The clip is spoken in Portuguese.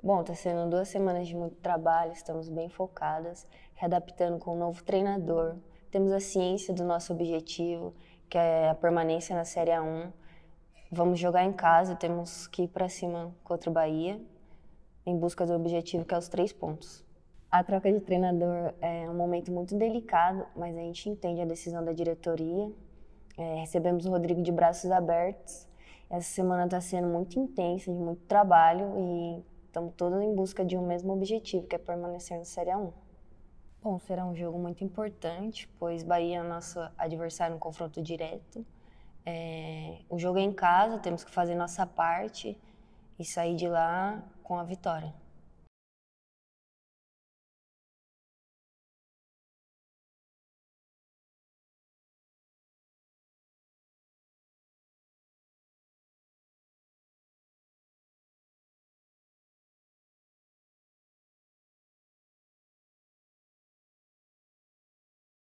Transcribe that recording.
Bom, está sendo duas semanas de muito trabalho, estamos bem focadas, readaptando com um novo treinador. Temos a ciência do nosso objetivo, que é a permanência na Série A1. Vamos jogar em casa, temos que ir para cima contra o Bahia, em busca do objetivo que é os três pontos. A troca de treinador é um momento muito delicado, mas a gente entende a decisão da diretoria. É, recebemos o Rodrigo de braços abertos. Essa semana está sendo muito intensa, de muito trabalho e Estamos todos em busca de um mesmo objetivo, que é permanecer na Série A1. Bom, será um jogo muito importante, pois Bahia é nosso adversário no confronto direto. É, o jogo é em casa, temos que fazer nossa parte e sair de lá com a vitória.